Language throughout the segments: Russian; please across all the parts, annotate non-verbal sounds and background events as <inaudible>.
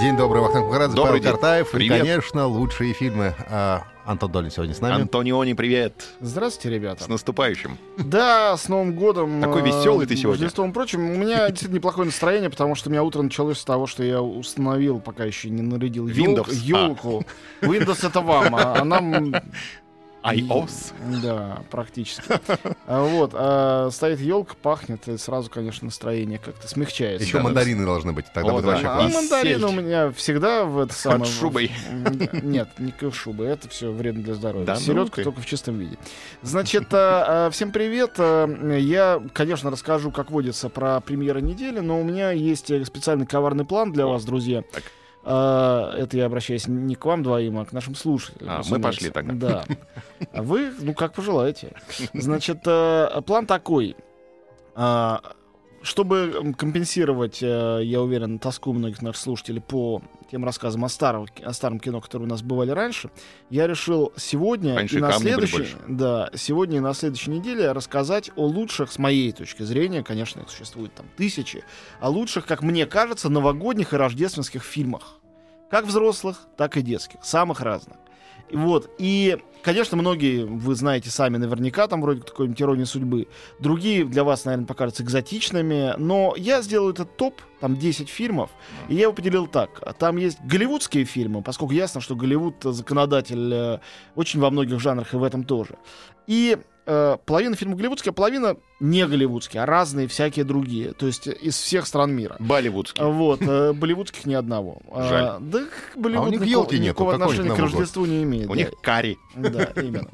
День добрый, Вахтанг Махарадзе, Добрый Павел день. Картаев. Привет. И, конечно, лучшие фильмы. А, Антон Долин сегодня с нами. Антониони, привет. Здравствуйте, ребята. С наступающим. Да, с Новым годом. Такой э, веселый ты сегодня. Рождеством прочим. У меня действительно неплохое настроение, потому что у меня утро началось с того, что я установил, пока еще не нарядил Windows. елку. Windows это вам, а а нам... iOS. Да, практически. А Вот, а стоит елка, пахнет, и сразу, конечно, настроение как-то смягчается. Еще Да, мандарины должны быть. Тогда О, будет да. вообще А класс. мандарин у меня всегда в это самое... в- шубой. Нет, не к шубой, это все вредно для здоровья. Ну Селедка только в чистом виде. Значит, а, а, всем привет. А, Я, конечно, расскажу, как водится, про премьеры недели, но у меня есть э, специальный коварный план для вас, друзья. Так. А, Это я обращаюсь не к вам двоим, а к нашим слушателям. А, мы пошли тогда. Да. А вы, ну, как пожелаете. Значит, э, план такой. А, Чтобы компенсировать, э, я уверен, тоску многих наших слушателей по тем рассказам о старом, о старом кино, которые у нас бывали раньше, я решил сегодня Раньше и на следующей, да, сегодня и на следующей неделе рассказать о лучших, с моей точки зрения, конечно, их существует там тысячи, о лучших, как мне кажется, новогодних и рождественских фильмах. Как взрослых, так и детских. Самых разных. Вот. И, конечно, многие, вы знаете сами наверняка, там вроде какой-нибудь иронии судьбы. Другие для вас, наверное, покажутся экзотичными. Но я сделаю этот топ, там 10 фильмов, и я его поделил так. Там есть голливудские фильмы, поскольку ясно, что Голливуд законодатель э, очень во многих жанрах и в этом тоже. И э, половина фильмов голливудские, а половина не голливудские, а разные всякие другие. То есть э, из всех стран мира. Болливудский. Вот, э, болливудских ни одного. А, Жаль. Да, Болливуд А у них никакого- елки нету. никакого отношения к Новый год? Рождеству не имеет. У да. них карри. Да, именно.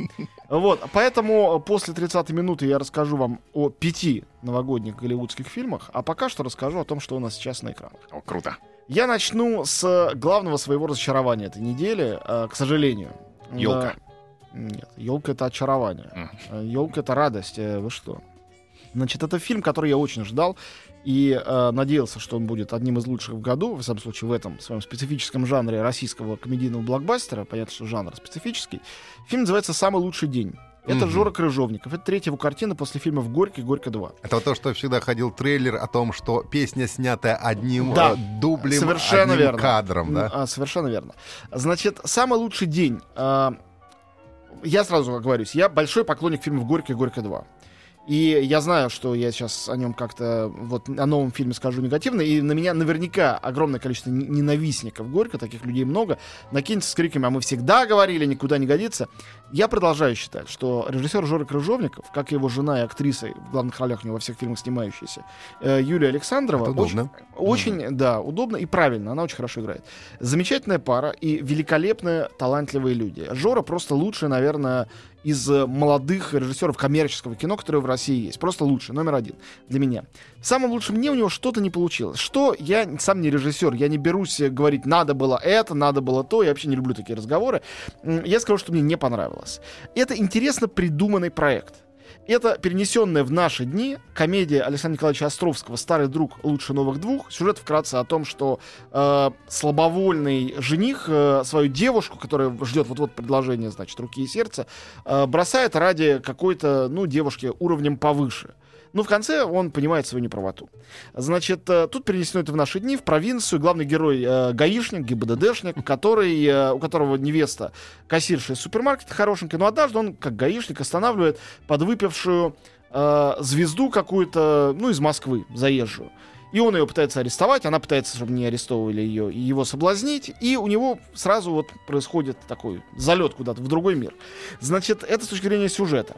Вот, поэтому после 30 минуты я расскажу вам о пяти новогодних голливудских фильмах, а пока что расскажу о том, что у нас сейчас на экранах. О, круто. Я начну с главного своего разочарования этой недели, э, к сожалению. Ёлка. Да. Нет, елка это очарование. Елка это радость. э, Вы что? Значит, это фильм, который я очень ждал и э, надеялся, что он будет одним из лучших в году, в самом случае в этом своем специфическом жанре российского комедийного блокбастера. Понятно, что жанр специфический. Фильм называется «Самый лучший день». Это Мгм. Жора Крыжовников. Это третья его картина после фильмов «Горький» и «Горько 2». Это то, что всегда ходил трейлер о том, что песня снята одним Да. э, дублем, Совершенно одним верно. кадром, да? А, совершенно верно. Значит, самый лучший день. А, я сразу оговорюсь, я большой поклонник фильмов «Горько» и «Горько 2». И я знаю, что я сейчас о нем как-то, вот о новом фильме скажу негативно, и на меня наверняка огромное количество ненавистников Горько, таких людей много, накинется с криками, а мы всегда говорили, никуда не годится. Я продолжаю считать, что режиссер Жора Крыжовников, как и его жена и актриса, в главных ролях у него во всех фильмах снимающаяся, э, Юлия Александрова, очень, очень, да, удобно и правильно. Она очень хорошо играет. Замечательная пара и великолепные, талантливые люди. Жора просто лучший, наверное, из э, молодых режиссеров коммерческого кино, которые в России есть. Просто лучший, номер один для меня. Самым лучшим мне у него что-то не получилось. Что я сам не режиссер, я не берусь э, говорить, надо было это, надо было то. Я вообще не люблю такие разговоры. Я скажу, что мне не понравилось. Это интересно придуманный проект. Это перенесенная в наши дни комедия Александра Николаевича Островского «Старый друг лучше новых двух». Сюжет вкратце о том, что э, слабовольный жених э, свою девушку, которая ждет вот-вот предложение, значит, руки и сердца, э, бросает ради какой-то, ну, девушки уровнем повыше. Ну, в конце он понимает свою неправоту. Значит, э, тут перенесено это в наши дни, в провинцию. Главный герой э, гаишник, ГИБДДшник, который, э, у которого невеста кассирша из супермаркета хорошенькая. Но однажды он, как гаишник, останавливает подвыпившую э, звезду какую-то, ну, из Москвы, заезжую. И он ее пытается арестовать, она пытается, чтобы не арестовывали ее, и его соблазнить, и у него сразу вот происходит такой залет куда-то в другой мир. Значит, это с точки зрения сюжета.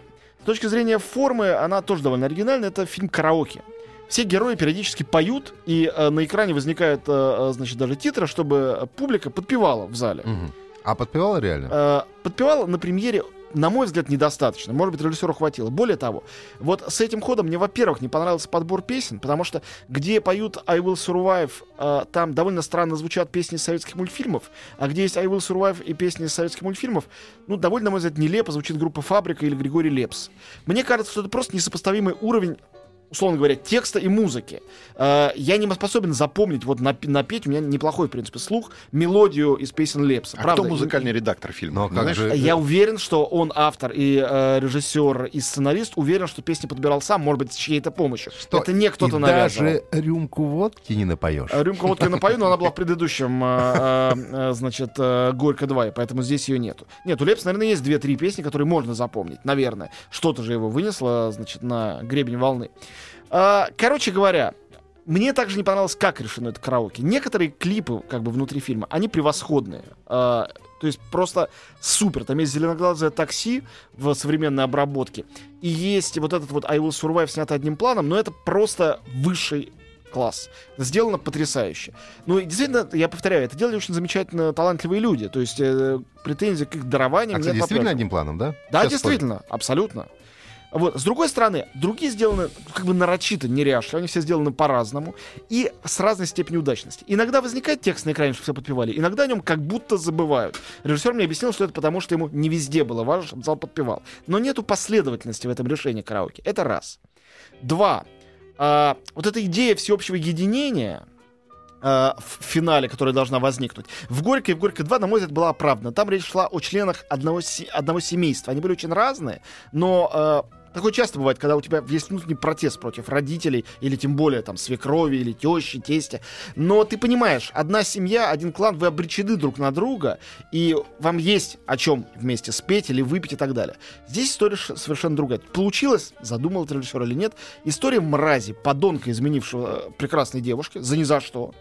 С точки зрения формы, она тоже довольно оригинальная. Это фильм караоке. Все герои периодически поют, и э, на экране возникают, э, э, значит, даже титры, чтобы публика подпевала в зале. Мгм. А подпевала реально? Э, подпевала на премьере на мой взгляд, недостаточно. Может быть, режиссеру хватило. Более того, вот с этим ходом мне, во-первых, не понравился подбор песен, потому что где поют I Will Survive, э, там довольно странно звучат песни советских мультфильмов, а где есть I Will Survive и песни советских мультфильмов, ну, довольно, на мой взгляд, нелепо звучит группа «Фабрика» или Григорий Лепс. Мне кажется, что это просто несопоставимый уровень условно говоря, текста и музыки. Э, я не способен запомнить, вот на, напеть, у меня неплохой, в принципе, слух, мелодию из песен Лепса. А Правда, кто музыкальный редактор фильма? Но как Знаешь, же- Я уверен, что он автор и э, режиссер, и сценарист. Уверен, что песни подбирал сам, может быть, с чьей-то помощью. Что, Это не кто-то навязывал. даже рюмку водки не напоешь. Э, Рюмка водки напою, но она была в предыдущем, э, значит, э, Горько 2, и поэтому здесь ее нету. Нет, у Лепса, наверное, есть две-три песни, которые можно запомнить, наверное. Что-то же его вынесло, значит, на гребень волны. А, Короче говоря, мне также не понравилось, как решено это караоке. Некоторые клипы, как бы внутри фильма, они превосходные. А, то есть просто супер. Там есть зеленоглазое такси в современной обработке. И есть вот этот вот I Will Survive снят одним планом, но это просто высший класс. Сделано потрясающе. Ну, и действительно, я повторяю, это делали очень замечательно талантливые люди. То есть э, претензий к их дарованиям А, кстати, действительно одним планом, да? Да, Сейчас действительно, абсолютно. Вот. С другой стороны, другие сделаны как бы нарочито неряшливо, они все сделаны по-разному и с разной степенью удачности. Иногда возникает текст на экране, что все подпевали, иногда о нем как будто забывают. Режиссер мне объяснил, что это потому, что ему не везде было важно, чтобы зал подпевал. Но нету последовательности в этом решении караоке. Это раз. Два. А, вот эта идея всеобщего единения, э, в финале, которая должна возникнуть. В «Горько» и в «Горько 2», на мой взгляд, была оправдана. Там речь шла о членах одного, се- одного семейства. Они были очень разные, но э, такое часто бывает, когда у тебя есть внутренний протест против родителей, или тем более там свекрови, или тещи, тестя. Но ты понимаешь, одна семья, один клан, вы обречены друг на друга, и вам есть о чем вместе спеть или выпить и так далее. Здесь история совершенно другая. Получилось, задумал это режиссер или нет, история мрази, подонка, изменившего э, прекрасной девушке, за ни за что.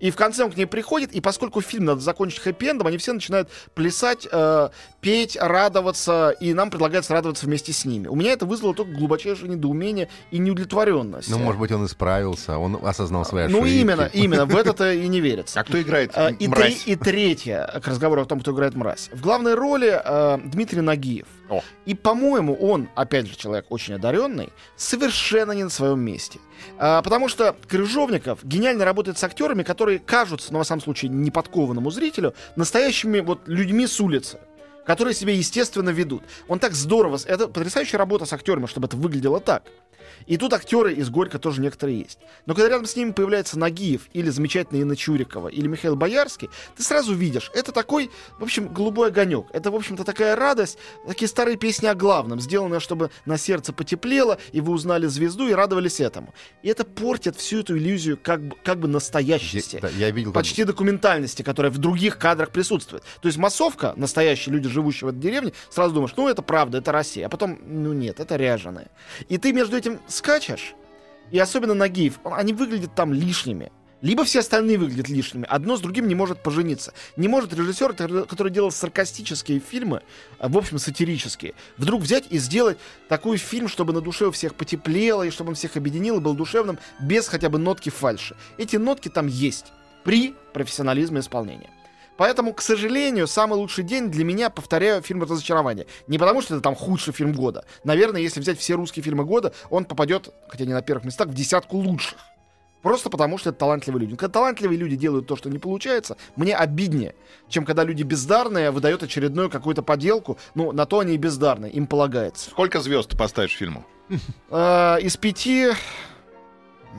И в конце он к ней приходит, и поскольку фильм надо закончить хэппи-эндом, они все начинают плясать, э, петь, радоваться, и нам предлагается радоваться вместе с ними. У меня это вызвало только глубочайшее недоумение и неудовлетворенность. Ну, может быть, он исправился, он осознал свои ошибки. Ну, именно, именно, в это и не верится. А кто играет А, И, мразь? три- и третье, к разговору о том, кто играет мразь. В главной роли э, Дмитрий Нагиев. О. И, по-моему, он, опять же, человек очень одаренный, совершенно не на своем месте. А, потому что Крыжовников гениально работает с актерами, которые кажутся, ну, во всяком случае, неподкованному зрителю, настоящими вот людьми с улицы которые себя естественно ведут. Он так здорово... Это потрясающая работа с актерами, чтобы это выглядело так. И тут актеры из Горько тоже некоторые есть. Но когда рядом с ними появляется Нагиев или замечательный Инна Чурикова или Михаил Боярский, ты сразу видишь, это такой, в общем, голубой огонек. Это, в общем-то, такая радость, такие старые песни о главном, сделанные, чтобы на сердце потеплело, и вы узнали звезду и радовались этому. И это портит всю эту иллюзию как бы, как бы настоящести Я, да, я видел, как- почти документальности, которая в других кадрах присутствует. То есть массовка, настоящие люди, живущие в этой деревне, сразу думаешь, ну это правда, это Россия. А потом, ну нет, это ряженое. И ты между этим скачешь, и особенно Нагиев, он- они выглядят там лишними. Либо все остальные выглядят лишними. Одно с другим не может пожениться. Не может режиссер, который- который делал саркастические фильмы, а, в общем, сатирические, вдруг взять и сделать такой фильм, чтобы на душе у всех потеплело, и чтобы он всех объединил и был душевным, без хотя бы нотки фальши. Эти нотки там есть при профессионализме исполнения. Поэтому, к сожалению, самый лучший день для меня, повторяю, фильм «Разочарование». Не потому, что это там худший фильм года. Наверное, если взять все русские фильмы года, он попадет, хотя не на первых местах, в десятку лучших. Просто потому, что это талантливые люди. Когда талантливые люди делают то, что не получается, мне обиднее, чем когда люди бездарные выдают очередную какую-то поделку. Ну, на то они и бездарные, им полагается. Сколько звезд ты поставишь фильму? Э, из пяти,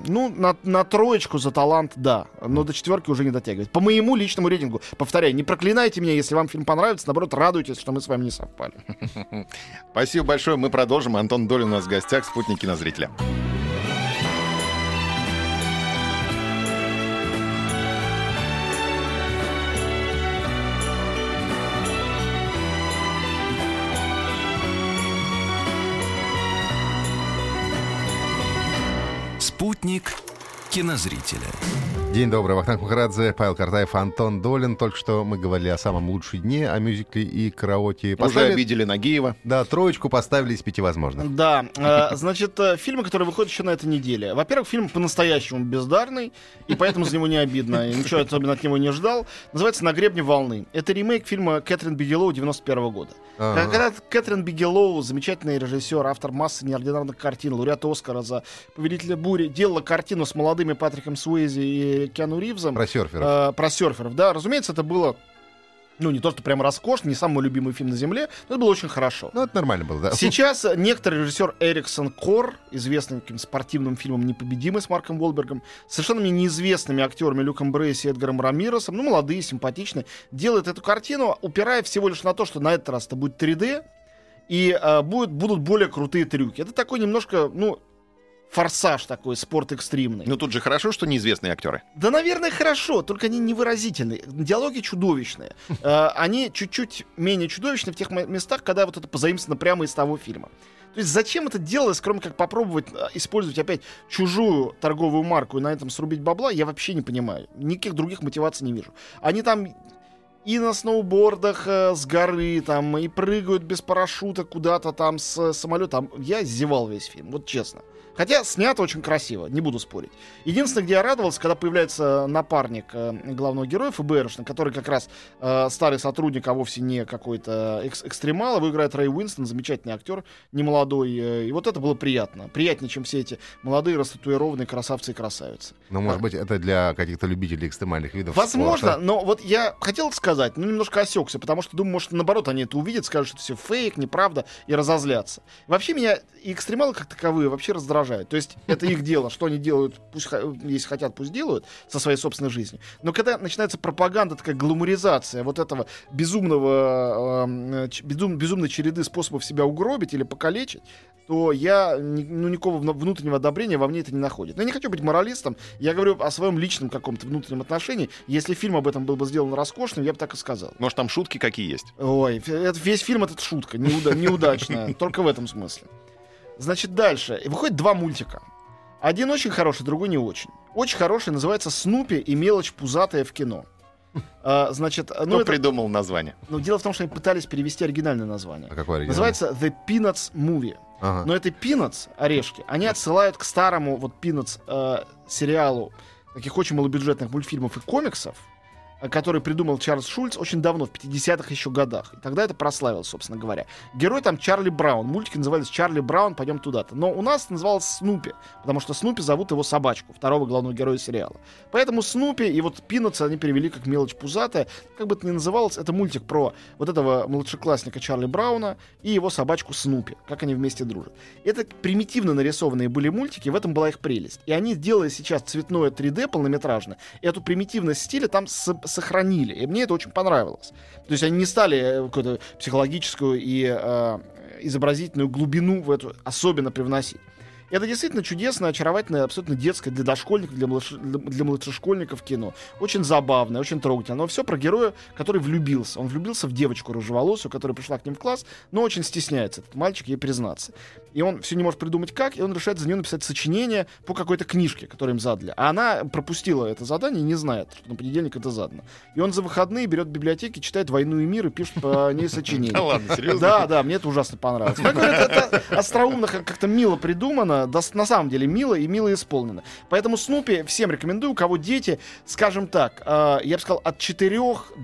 ну, на, на троечку за талант, да. Но до четверки уже не дотягивает. По моему личному рейтингу. Повторяю, не проклинайте меня, если вам фильм понравится. Наоборот, радуйтесь, что мы с вами не совпали. <laughs> Спасибо большое. Мы продолжим. Антон Долин у нас в гостях, спутник кинозрителя. Спутник кинозрителя. День добрый, Вахтанг Махарадзе, Павел Картаев, Антон Долин. Только что мы говорили о самом лучшем дне, о мюзикле и караоке. Уже Поставили- обидели Нагиева. Да, троечку поставили из пяти возможных. Да, э, <laughs> значит, э, фильмы, которые выходят еще на этой неделе. Во-первых, фильм по-настоящему бездарный, и поэтому за него не обидно. И ничего особенно от него не ждал. Называется «На гребне волны». Это ремейк фильма Кэтрин Бигелоу 91 года. Ага. Когда Кэтрин Бигелоу, замечательный режиссер, автор массы неординарных картин, лауреат Оскара за «Повелителя бури», делала картину с молодыми Патриком Суэйзи и Киану Ривзом. Про серферов. Э, про серферов, да. Разумеется, это было, ну, не то, что прям роскошно, не самый любимый фильм на Земле, но это было очень хорошо. Ну, это нормально было, да. Сейчас некоторый режиссер Эриксон Кор, известный каким спортивным фильмом «Непобедимый» с Марком Уолбергом, с совершенно мне неизвестными актерами Люком Брейси и Эдгаром Рамиросом, ну, молодые, симпатичные, делает эту картину, упирая всего лишь на то, что на этот раз это будет 3D, и э, будет, будут более крутые трюки. Это такой немножко, ну, форсаж такой, спорт экстримный. Ну тут же хорошо, что неизвестные актеры. Да, наверное, хорошо, только они невыразительные. Диалоги чудовищные. <laughs> Э, Они чуть-чуть менее чудовищны в тех местах, когда вот это позаимствовано прямо из того фильма. То есть зачем это делалось, кроме как попробовать э, использовать опять чужую торговую марку и на этом срубить бабла, я вообще не понимаю. Никаких других мотиваций не вижу. Они там и на сноубордах э, с горы, там, и прыгают без парашюта куда-то там с самолета. Я зевал весь фильм, вот честно. Хотя снято очень красиво, не буду спорить. Единственное, где я радовался, когда появляется напарник э, главного героя ФБРшный, который как раз э, старый сотрудник, а вовсе не какой-то экс- экстремал. Его играет Рэй Уинстон, замечательный актер, немолодой. э, и вот это было приятно. Приятнее, чем все эти молодые, растатуированные красавцы и красавицы. Ну, может быть, это для каких-то любителей экстремальных видов Возможно, спорта. но вот я хотел сказать, но немножко осекся, потому что думаю, может, наоборот, они это увидят, скажут, что все фейк, неправда, и разозлятся. Вообще меня и экстремалы как таковые вообще раздражают. То есть это их дело, что они делают, пусть если хотят, пусть делают со своей собственной жизнью. Но когда начинается пропаганда, такая гламуризация вот этого безумного, э, ч- безум- безумной череды способов себя угробить или покалечить, то я ну, никакого внутреннего одобрения во мне это не находит. Но я не хочу быть моралистом, я говорю о своем личном каком-то внутреннем отношении. Если фильм об этом был бы сделан роскошным, я бы так и сказал. Может, там шутки какие есть? Ой, это- весь фильм этот шутка, неуда- неудачная, только в этом смысле. Значит, дальше. И Выходит два мультика. Один очень хороший, другой не очень. Очень хороший называется «Снупи и мелочь пузатая в кино». А, значит, Кто ну, это, придумал название? ну, дело в том, что они пытались перевести оригинальное название. А какой оригинал? Называется The Peanuts Movie. Ага. Но это Peanuts, орешки, они отсылают к старому вот Peanuts э, сериалу таких очень малобюджетных мультфильмов и комиксов, который придумал Чарльз Шульц очень давно, в 50-х еще годах. И тогда это прославилось, собственно говоря. Герой там Чарли Браун. Мультики назывались Чарли Браун, пойдем туда-то. Но у нас называлось Снупи, потому что Снупи зовут его собачку, второго главного героя сериала. Поэтому Снупи и вот Пинотс они перевели как мелочь пузатая. Как бы это ни называлось, это мультик про вот этого младшеклассника Чарли Брауна и его собачку Снупи, как они вместе дружат. Это примитивно нарисованные были мультики, в этом была их прелесть. И они, делая сейчас цветное 3D полнометражное, эту примитивность стиля там с- сохранили. И мне это очень понравилось. То есть они не стали э, какую-то психологическую и э, изобразительную глубину в эту особенно привносить. Это действительно чудесное, очаровательное, абсолютно детское для дошкольников, для, младше- для, младшешкольников кино. Очень забавное, очень трогательное. Но все про героя, который влюбился. Он влюбился в девочку рыжеволосую, которая пришла к ним в класс, но очень стесняется этот мальчик ей признаться. И он все не может придумать как, и он решает за нее написать сочинение по какой-то книжке, которую им задали. А она пропустила это задание и не знает, что на понедельник это задано. И он за выходные берет в библиотеке, читает «Войну и мир» и пишет по ней сочинение. <laughs> Да ладно, серьезно? Да, да, мне это ужасно понравилось. Это, остроумно, как- как-то мило придумано, да, с- на самом деле мило и мило исполнено. Поэтому Снупи всем рекомендую, у кого дети, скажем так, э, я бы сказал, от 4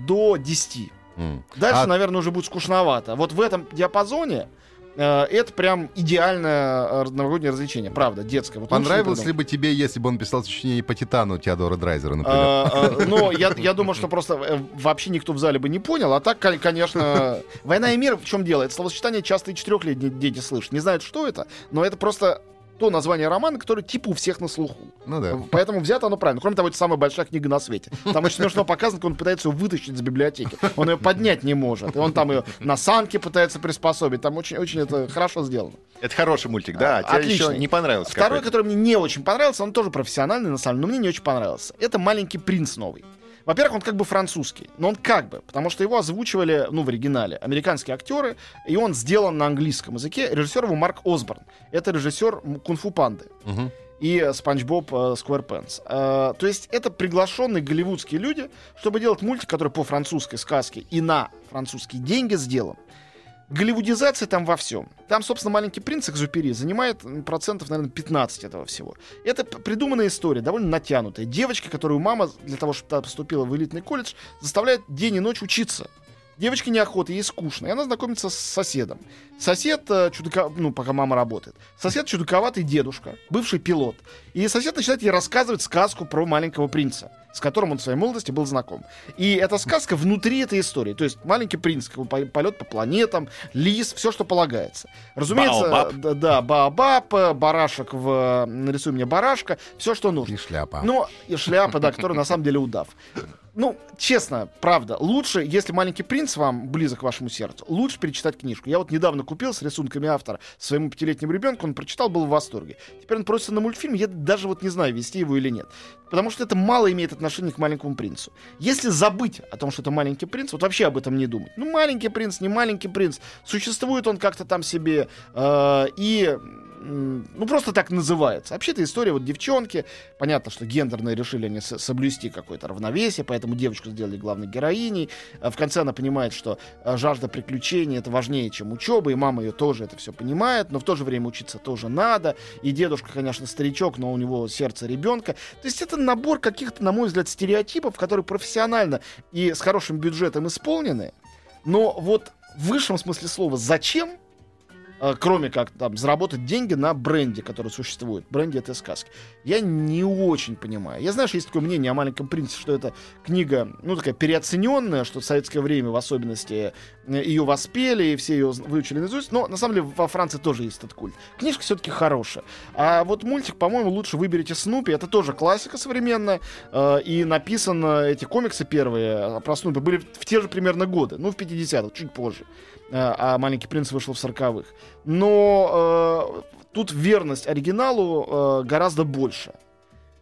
до 10. М. Дальше, А- наверное, уже будет скучновато. Вот в этом диапазоне э, это прям идеальное э, новогоднее развлечение, правда, детское. Вот Понравилось ли бы тебе, если бы он писал сочинение по Титану Теодора Драйзера, например? <laughs> Но я, я думаю, что просто э, вообще никто в зале бы не понял. А так, кон- конечно, «Война и мир» в чем дело? Это словосочетание часто и четырехлетние дети слышат. Не знают, что это, но это просто то название романа, которое типа у всех на слуху. Ну да. Поэтому взято оно правильно. Кроме того, это самая большая книга на свете. Там очень смешно показано, как он пытается ее вытащить из библиотеки. Он ее поднять не может. И он там ее на санке пытается приспособить. Там очень, очень это хорошо сделано. Это хороший мультик, да. А, Тебе отличный. еще не понравился Второй, который мне не очень понравился, он тоже профессиональный, на самом деле, но мне не очень понравился. Это «Маленький принц» новый. Во-первых, он как бы французский, но он как бы, потому что его озвучивали, ну, в оригинале, американские актеры, и он сделан на английском языке. Режиссер его Марк Осборн. Это режиссер «Кунг-фу панды». Мгм. и Спанч Боб э, Скварпенс. Э, то есть это приглашенные голливудские люди, чтобы делать мультик, который по французской сказке и на французские деньги сделан. Голливудизация там во всем. Там, собственно, маленький принц Экзюпери занимает процентов, наверное, 15 этого всего. Это придуманная история, довольно натянутая. Девочка, которую мама для того, чтобы та поступила в элитный колледж, заставляет день и ночь учиться. Девочке неохота, ей скучно, и она знакомится с соседом. Сосед э, чудака, ну, пока мама работает. Сосед чудаковатый дедушка, бывший пилот. И сосед начинает ей рассказывать сказку про маленького принца, с которым он в своей молодости был знаком. И эта сказка внутри этой истории. То есть маленький принц, как бы, полет по планетам, лис, все, что полагается. Разумеется, Баобаб. да, да, баобаб, э, барашек в... Нарисуй мне барашка, все, что нужно. И шляпа. Ну, и шляпа, да, которая на самом деле удав. Ну, честно, правда, лучше, если «Маленький принц» вам близок к вашему сердцу, лучше перечитать книжку. Я вот недавно купил с рисунками автора своему пятилетнему ребенку, он прочитал, был в восторге. Теперь он просится на мультфильм, я даже вот не знаю, вести его или нет. Потому что это мало имеет отношения к «Маленькому принцу». Если забыть о том, что это «Маленький принц», вот вообще об этом не думать. Ну, «Маленький принц», не «Маленький принц», существует он как-то там себе, э, и ну, просто так называется. Вообще-то история вот девчонки. Понятно, что гендерные решили они соблюсти какое-то равновесие, поэтому девочку сделали главной героиней. А В конце она понимает, что а, жажда приключений это важнее, чем учеба, и мама ее тоже это все понимает, но в то же время учиться тоже надо. И дедушка, конечно, старичок, но у него сердце ребенка. То есть это набор каких-то, на мой взгляд, стереотипов, которые профессионально и с хорошим бюджетом исполнены. Но вот в высшем смысле слова «зачем?» Э, кроме как там заработать деньги на бренде, который существует, бренде этой сказки. Я не очень понимаю. Я знаю, что есть такое мнение о маленьком принце, что это книга, ну, такая переоцененная, что в советское время в особенности э, ее воспели, и все ее выучили наизусть, но на самом деле во Франции тоже есть этот культ. Книжка все-таки хорошая. А вот мультик, по-моему, лучше выберите Снупи. Это тоже классика современная. э, и написано, эти комиксы первые про Снупи были в те же примерно годы, ну, в 50-х, чуть позже. Э, а «Маленький принц» вышел в 40-х. Но э, тут верность оригиналу э, гораздо больше.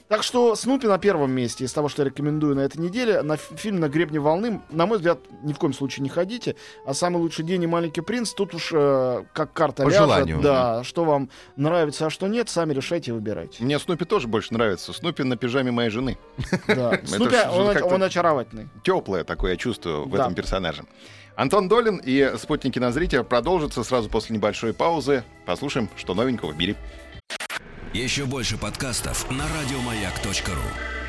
Так что Снупи на первом месте из того, что я рекомендую на этой неделе. На фи- фильм «На гребне волны», на мой взгляд, ни в коем случае не ходите. А «Самый лучший день» и «Маленький принц» тут уж э, как карта По ляжет. желанию. Да, что вам нравится, а что нет, сами решайте и выбирайте. Мне Снупи тоже больше нравится. Снупи на пижаме моей жены. Да. <laughs> Снупи, он, очаровательный. Теплое такое чувство в Да. этом персонаже. Антон Долин и спутники на зрителя продолжатся сразу после небольшой паузы. Послушаем, что новенького в мире. Еще больше подкастов на радиомаяк.ру.